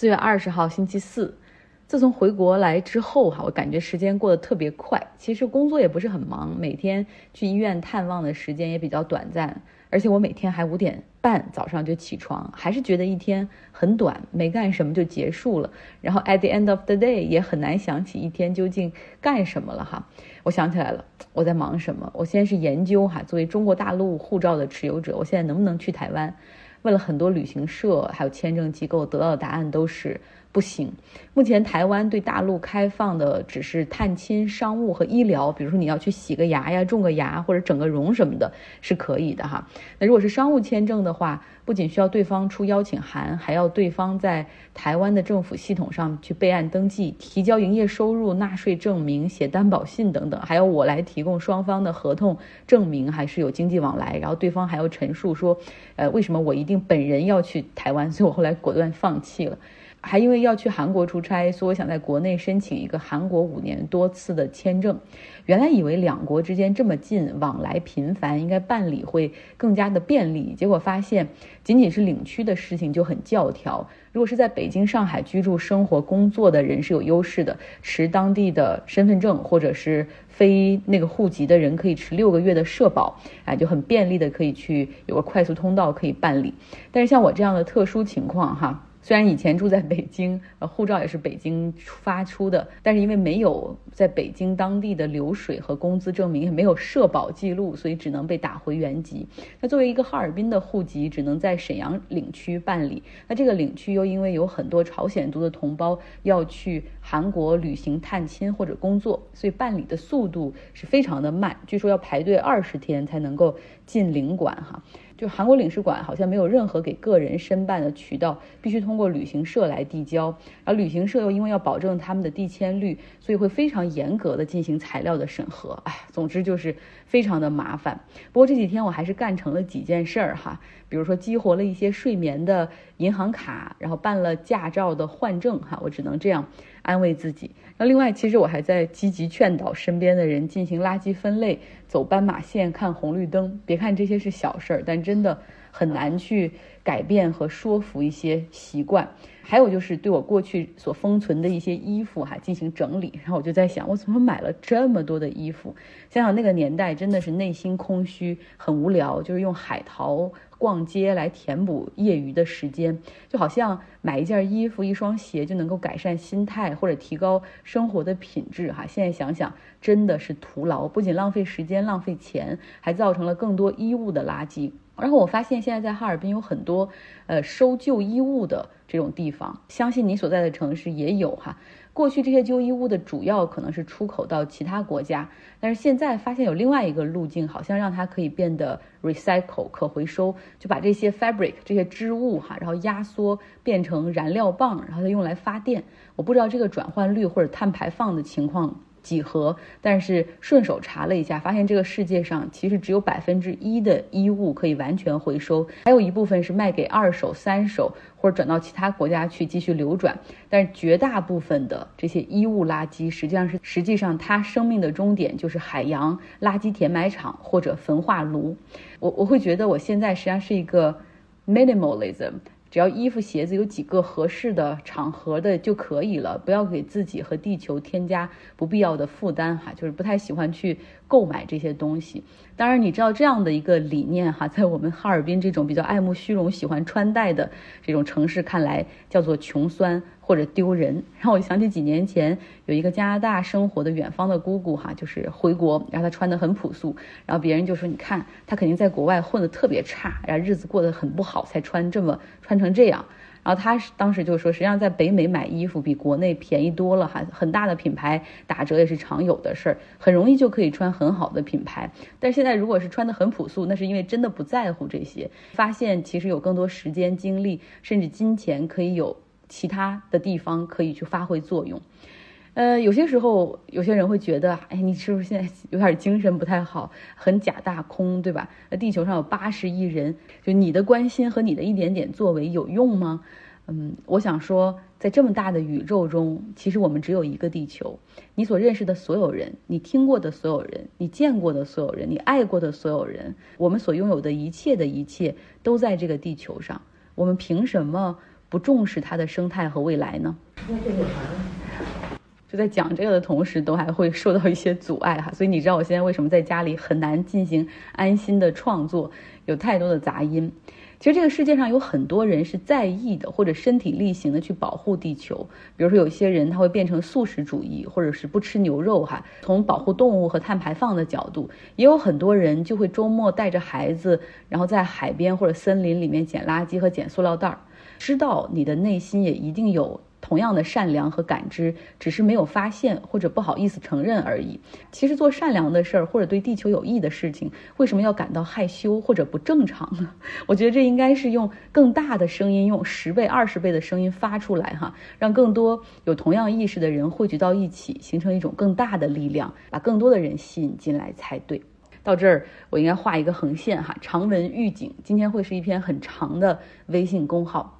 四月二十号星期四，自从回国来之后哈，我感觉时间过得特别快。其实工作也不是很忙，每天去医院探望的时间也比较短暂，而且我每天还五点半早上就起床，还是觉得一天很短，没干什么就结束了。然后 at the end of the day 也很难想起一天究竟干什么了哈。我想起来了，我在忙什么？我现在是研究哈，作为中国大陆护照的持有者，我现在能不能去台湾？问了很多旅行社，还有签证机构，得到的答案都是不行。目前台湾对大陆开放的只是探亲、商务和医疗，比如说你要去洗个牙呀、种个牙或者整个容什么的，是可以的哈。那如果是商务签证的话，不仅需要对方出邀请函，还要对方在台湾的政府系统上去备案登记、提交营业收入、纳税证明、写担保信等等，还要我来提供双方的合同证明，还是有经济往来，然后对方还要陈述说，呃，为什么我一定本人要去台湾，所以我后来果断放弃了。还因为要去韩国出差，所以我想在国内申请一个韩国五年多次的签证。原来以为两国之间这么近，往来频繁，应该办理会更加的便利。结果发现，仅仅是领区的事情就很教条。如果是在北京、上海居住、生活、工作的人是有优势的，持当地的身份证或者是非那个户籍的人可以持六个月的社保，哎，就很便利的可以去有个快速通道可以办理。但是像我这样的特殊情况，哈。虽然以前住在北京，呃，护照也是北京发出的，但是因为没有在北京当地的流水和工资证明，也没有社保记录，所以只能被打回原籍。那作为一个哈尔滨的户籍，只能在沈阳领区办理。那这个领区又因为有很多朝鲜族的同胞要去韩国旅行探亲或者工作，所以办理的速度是非常的慢，据说要排队二十天才能够进领馆哈。就韩国领事馆好像没有任何给个人申办的渠道，必须通过旅行社来递交。而旅行社又因为要保证他们的递签率，所以会非常严格的进行材料的审核。哎，总之就是非常的麻烦。不过这几天我还是干成了几件事儿哈，比如说激活了一些睡眠的银行卡，然后办了驾照的换证哈，我只能这样安慰自己。那另外，其实我还在积极劝导身边的人进行垃圾分类。走斑马线、看红绿灯，别看这些是小事儿，但这真的很难去改变和说服一些习惯。还有就是对我过去所封存的一些衣服哈进行整理，然后我就在想，我怎么买了这么多的衣服？想想那个年代真的是内心空虚，很无聊，就是用海淘。逛街来填补业余的时间，就好像买一件衣服、一双鞋就能够改善心态或者提高生活的品质哈。现在想想真的是徒劳，不仅浪费时间、浪费钱，还造成了更多衣物的垃圾。然后我发现现在在哈尔滨有很多呃收旧衣物的这种地方，相信你所在的城市也有哈。过去这些旧衣物的主要可能是出口到其他国家，但是现在发现有另外一个路径，好像让它可以变得 recycle 可回收，就把这些 fabric 这些织物哈，然后压缩变成燃料棒，然后再用来发电。我不知道这个转换率或者碳排放的情况。几何，但是顺手查了一下，发现这个世界上其实只有百分之一的衣物可以完全回收，还有一部分是卖给二手、三手或者转到其他国家去继续流转。但是绝大部分的这些衣物垃圾，实际上是实际上它生命的终点就是海洋垃圾填埋场或者焚化炉。我我会觉得我现在实际上是一个 minimalism。只要衣服、鞋子有几个合适的场合的就可以了，不要给自己和地球添加不必要的负担哈。就是不太喜欢去购买这些东西。当然，你知道这样的一个理念哈，在我们哈尔滨这种比较爱慕虚荣、喜欢穿戴的这种城市看来，叫做穷酸。或者丢人，让我想起几年前有一个加拿大生活的远方的姑姑哈，就是回国，然后她穿的很朴素，然后别人就说你看她肯定在国外混的特别差，然后日子过得很不好才穿这么穿成这样。然后她当时就说，实际上在北美买衣服比国内便宜多了哈，很大的品牌打折也是常有的事儿，很容易就可以穿很好的品牌。但现在如果是穿的很朴素，那是因为真的不在乎这些，发现其实有更多时间、精力，甚至金钱可以有。其他的地方可以去发挥作用，呃，有些时候有些人会觉得，哎，你是不是现在有点精神不太好，很假大空，对吧？那地球上有八十亿人，就你的关心和你的一点点作为有用吗？嗯，我想说，在这么大的宇宙中，其实我们只有一个地球。你所认识的所有人，你听过的所有人，你见过的所有人，你爱过的所有人，我们所拥有的一切的一切，都在这个地球上。我们凭什么？不重视它的生态和未来呢？就在讲这个的同时，都还会受到一些阻碍哈。所以你知道我现在为什么在家里很难进行安心的创作，有太多的杂音。其实这个世界上有很多人是在意的，或者身体力行的去保护地球。比如说，有些人他会变成素食主义，或者是不吃牛肉哈。从保护动物和碳排放的角度，也有很多人就会周末带着孩子，然后在海边或者森林里面捡垃圾和捡塑料袋儿。知道你的内心也一定有。同样的善良和感知，只是没有发现或者不好意思承认而已。其实做善良的事儿或者对地球有益的事情，为什么要感到害羞或者不正常呢？我觉得这应该是用更大的声音，用十倍、二十倍的声音发出来哈，让更多有同样意识的人汇聚到一起，形成一种更大的力量，把更多的人吸引进来才对。到这儿，我应该画一个横线哈，长文预警，今天会是一篇很长的微信公号。